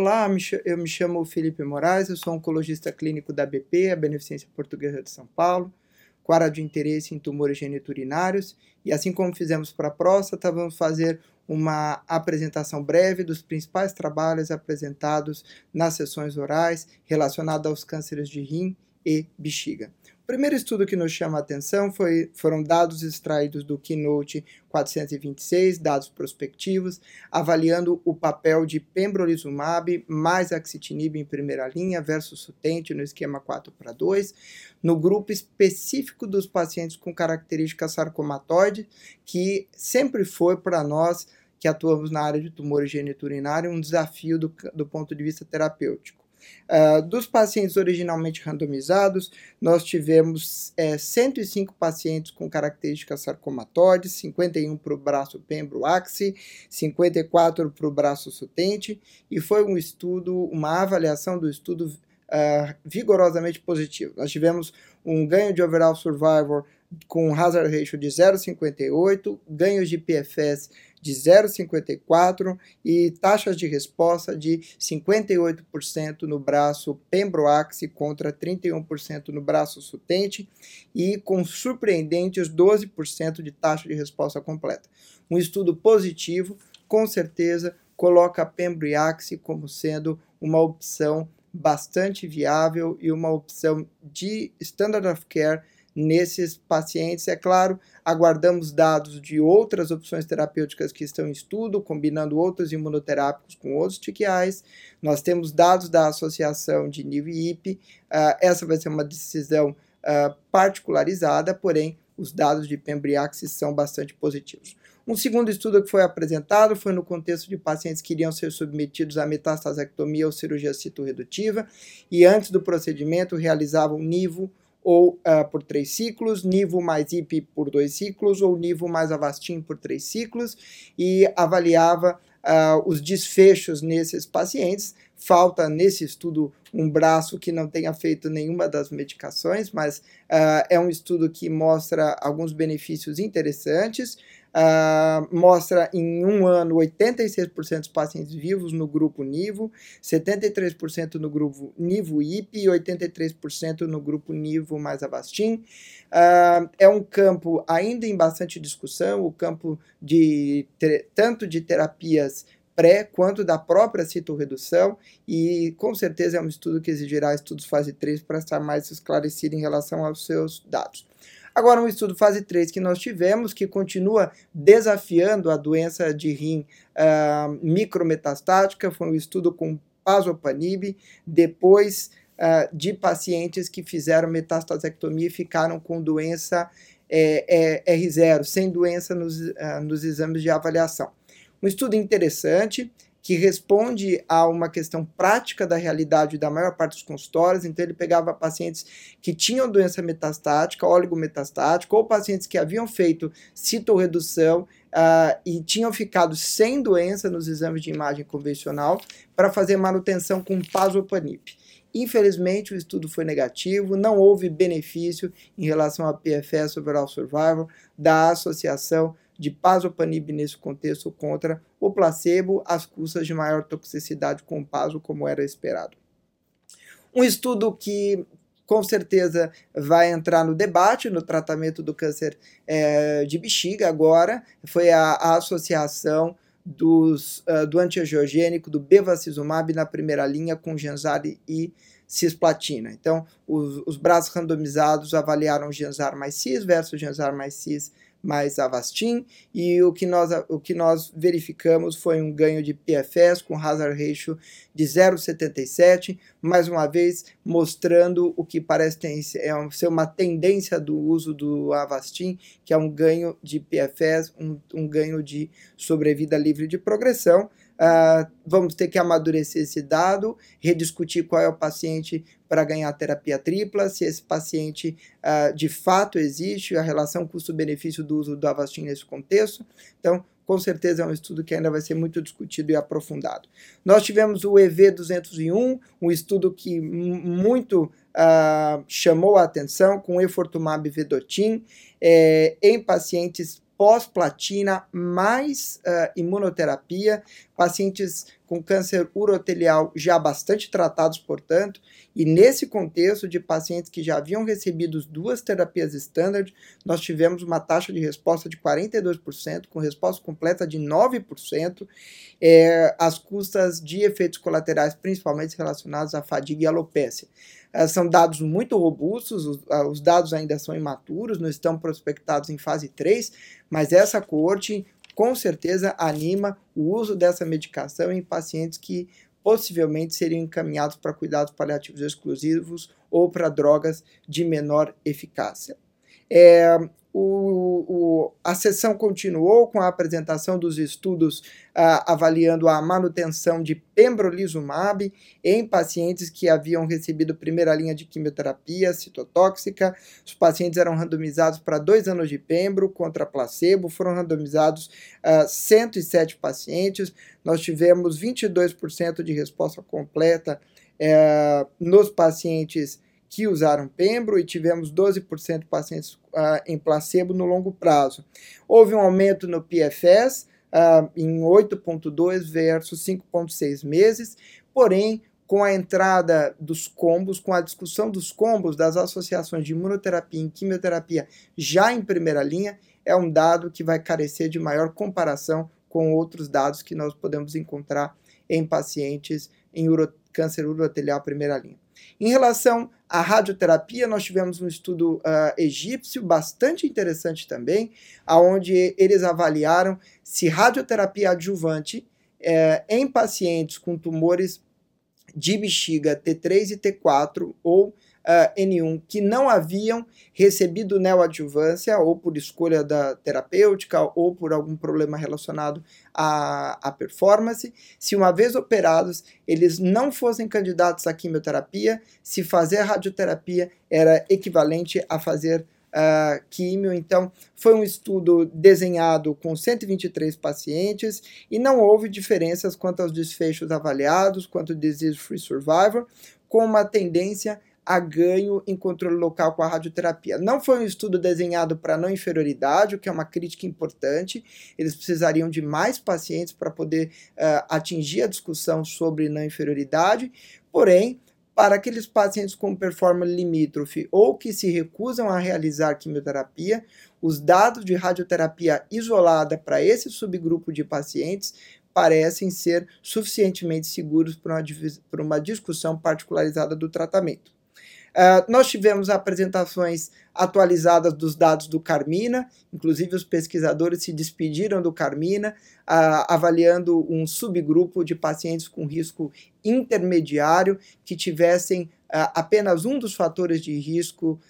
Olá, eu me chamo Felipe Moraes, eu sou oncologista clínico da BP, a Beneficência Portuguesa de São Paulo, com área de interesse em tumores geniturinários, e assim como fizemos para a próstata, vamos fazer uma apresentação breve dos principais trabalhos apresentados nas sessões orais relacionados aos cânceres de rim e bexiga primeiro estudo que nos chama a atenção foi, foram dados extraídos do Keynote 426, dados prospectivos, avaliando o papel de pembrolizumab mais axitinib em primeira linha versus sutente no esquema 4 para 2, no grupo específico dos pacientes com características sarcomatoide, que sempre foi para nós que atuamos na área de tumores geniturinário um desafio do, do ponto de vista terapêutico. Uh, dos pacientes originalmente randomizados, nós tivemos é, 105 pacientes com características sarcomatóides, 51 para o braço pembro-axi, 54 para o braço sutente, e foi um estudo, uma avaliação do estudo uh, vigorosamente positivo. Nós tivemos um ganho de overall survival com hazard ratio de 0,58, ganhos de PFS de 0,54 e taxas de resposta de 58% no braço pembroaxi contra 31% no braço sutente e com surpreendentes 12% de taxa de resposta completa. Um estudo positivo, com certeza, coloca a pembriaxi como sendo uma opção bastante viável e uma opção de standard of care nesses pacientes. É claro, aguardamos dados de outras opções terapêuticas que estão em estudo, combinando outros imunoterápicos com outros TKIs. Nós temos dados da associação de NIV e IP. Uh, essa vai ser uma decisão uh, particularizada, porém, os dados de Pembriaxis são bastante positivos. Um segundo estudo que foi apresentado foi no contexto de pacientes que iriam ser submetidos a metastasectomia ou cirurgia citoredutiva e antes do procedimento realizavam NIVO ou uh, por três ciclos, Nivo mais IP por dois ciclos, ou Nivo mais Avastin por três ciclos, e avaliava uh, os desfechos nesses pacientes. Falta nesse estudo um braço que não tenha feito nenhuma das medicações, mas uh, é um estudo que mostra alguns benefícios interessantes. Uh, mostra em um ano 86% dos pacientes vivos no grupo NIVO, 73% no grupo NIVO-IP e 83% no grupo NIVO mais Avastin. Uh, é um campo ainda em bastante discussão, o campo de tanto de terapias pré quanto da própria citorredução e com certeza é um estudo que exigirá estudos fase 3 para estar mais esclarecido em relação aos seus dados. Agora, um estudo fase 3 que nós tivemos, que continua desafiando a doença de rim uh, micrometastática, foi um estudo com pazopanib, depois uh, de pacientes que fizeram metastasectomia e ficaram com doença é, é, R0, sem doença nos, uh, nos exames de avaliação. Um estudo interessante, que responde a uma questão prática da realidade da maior parte dos consultórios. Então, ele pegava pacientes que tinham doença metastática, oligometastática, ou pacientes que haviam feito citorredução uh, e tinham ficado sem doença nos exames de imagem convencional para fazer manutenção com pazopanib. Infelizmente, o estudo foi negativo, não houve benefício em relação a PFS overall survival da associação de pazopanib nesse contexto contra o placebo, às custas de maior toxicidade com o paso, como era esperado. Um estudo que com certeza vai entrar no debate no tratamento do câncer é, de bexiga agora, foi a, a associação dos, uh, do antiangiogênico do bevacizumab na primeira linha com Genzar e cisplatina. Então, os, os braços randomizados avaliaram Genzar mais cis versus Genzar mais cis mais Avastin, e o que, nós, o que nós verificamos foi um ganho de PFS com hazard ratio de 0,77, mais uma vez mostrando o que parece ter, é ser uma tendência do uso do Avastin, que é um ganho de PFS, um, um ganho de sobrevida livre de progressão, Uh, vamos ter que amadurecer esse dado, rediscutir qual é o paciente para ganhar terapia tripla, se esse paciente uh, de fato existe, a relação custo-benefício do uso do Avastin nesse contexto. Então, com certeza é um estudo que ainda vai ser muito discutido e aprofundado. Nós tivemos o EV201, um estudo que muito uh, chamou a atenção com efortumab vedotin é, em pacientes pós-platina mais uh, imunoterapia, pacientes com câncer urotelial já bastante tratados, portanto, e nesse contexto de pacientes que já haviam recebido duas terapias standard, nós tivemos uma taxa de resposta de 42%, com resposta completa de 9%, é, às custas de efeitos colaterais, principalmente relacionados à fadiga e alopécia. É, são dados muito robustos, os, os dados ainda são imaturos, não estão prospectados em fase 3, mas essa coorte com certeza anima o uso dessa medicação em pacientes que possivelmente seriam encaminhados para cuidados paliativos exclusivos ou para drogas de menor eficácia. É, o, o, a sessão continuou com a apresentação dos estudos uh, avaliando a manutenção de pembrolizumab em pacientes que haviam recebido primeira linha de quimioterapia citotóxica. Os pacientes eram randomizados para dois anos de pembro contra placebo, foram randomizados uh, ah, 107 pacientes. Nós tivemos 22% de resposta completa uh, nos pacientes que usaram pembro e tivemos 12% de pacientes uh, em placebo no longo prazo. Houve um aumento no PFS uh, em 8,2 versus 5,6 meses, porém, com a entrada dos combos, com a discussão dos combos das associações de imunoterapia e quimioterapia já em primeira linha, é um dado que vai carecer de maior comparação com outros dados que nós podemos encontrar em pacientes em uro, câncer urotelial primeira linha. Em relação à radioterapia, nós tivemos um estudo uh, egípcio bastante interessante também, aonde eles avaliaram se radioterapia adjuvante eh, em pacientes com tumores de bexiga T3 e T4 ou uh, N1 que não haviam recebido neoadjuvância, ou por escolha da terapêutica, ou por algum problema relacionado à, à performance, se uma vez operados eles não fossem candidatos à quimioterapia, se fazer radioterapia era equivalente a fazer uh, químio. Então, foi um estudo desenhado com 123 pacientes e não houve diferenças quanto aos desfechos avaliados, quanto ao disease-free survivor, com uma tendência a ganho em controle local com a radioterapia. Não foi um estudo desenhado para não inferioridade, o que é uma crítica importante. Eles precisariam de mais pacientes para poder uh, atingir a discussão sobre não inferioridade. Porém, para aqueles pacientes com performance limítrofe ou que se recusam a realizar quimioterapia, os dados de radioterapia isolada para esse subgrupo de pacientes parecem ser suficientemente seguros para uma, uma discussão particularizada do tratamento. Uh, nós tivemos apresentações atualizadas dos dados do Carmina, inclusive os pesquisadores se despediram do Carmina, uh, avaliando um subgrupo de pacientes com risco intermediário que tivessem uh, apenas um dos fatores de risco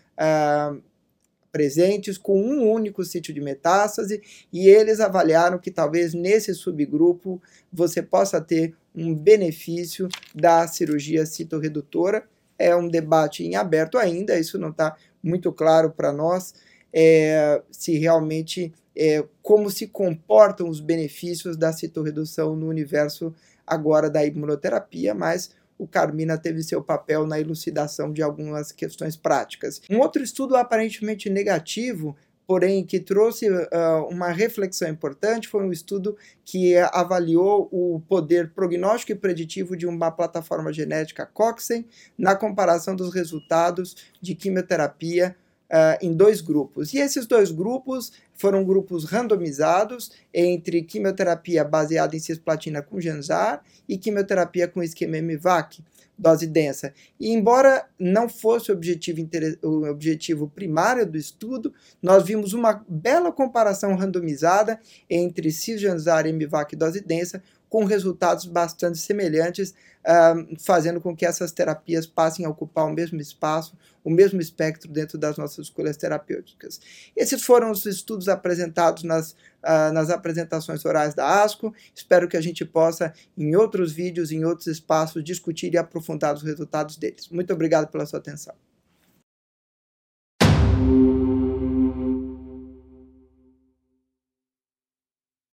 presentes com um único sítio de metástase e eles avaliaram que talvez nesse subgrupo você possa ter um benefício da cirurgia citorredutora é um debate em aberto ainda, isso não está muito claro para nós, é, se realmente é, como se comportam os benefícios da citorredução no universo agora da imunoterapia, mas o Carmina teve seu papel na elucidação de algumas questões práticas. Um outro estudo aparentemente negativo porém que trouxe uh, uma reflexão importante foi um estudo que avaliou o poder prognóstico e preditivo de uma plataforma genética Cochrane na comparação dos resultados de quimioterapia uh, em dois grupos. E esses dois grupos foram grupos randomizados entre quimioterapia baseada em cisplatina com Genzar e quimioterapia com esquema MVAC dose densa. E embora não fosse o objetivo, o objetivo primário do estudo, nós vimos uma bela comparação randomizada entre Cisjanzar e MVAC dose densa, com resultados bastante semelhantes, uh, fazendo com que essas terapias passem a ocupar o mesmo espaço, o mesmo espectro dentro das nossas escolhas terapêuticas. Esses foram os estudos apresentados nas, uh, nas apresentações orais da ASCO. Espero que a gente possa, em outros vídeos, em outros espaços, discutir e aprofundar os resultados deles. Muito obrigado pela sua atenção.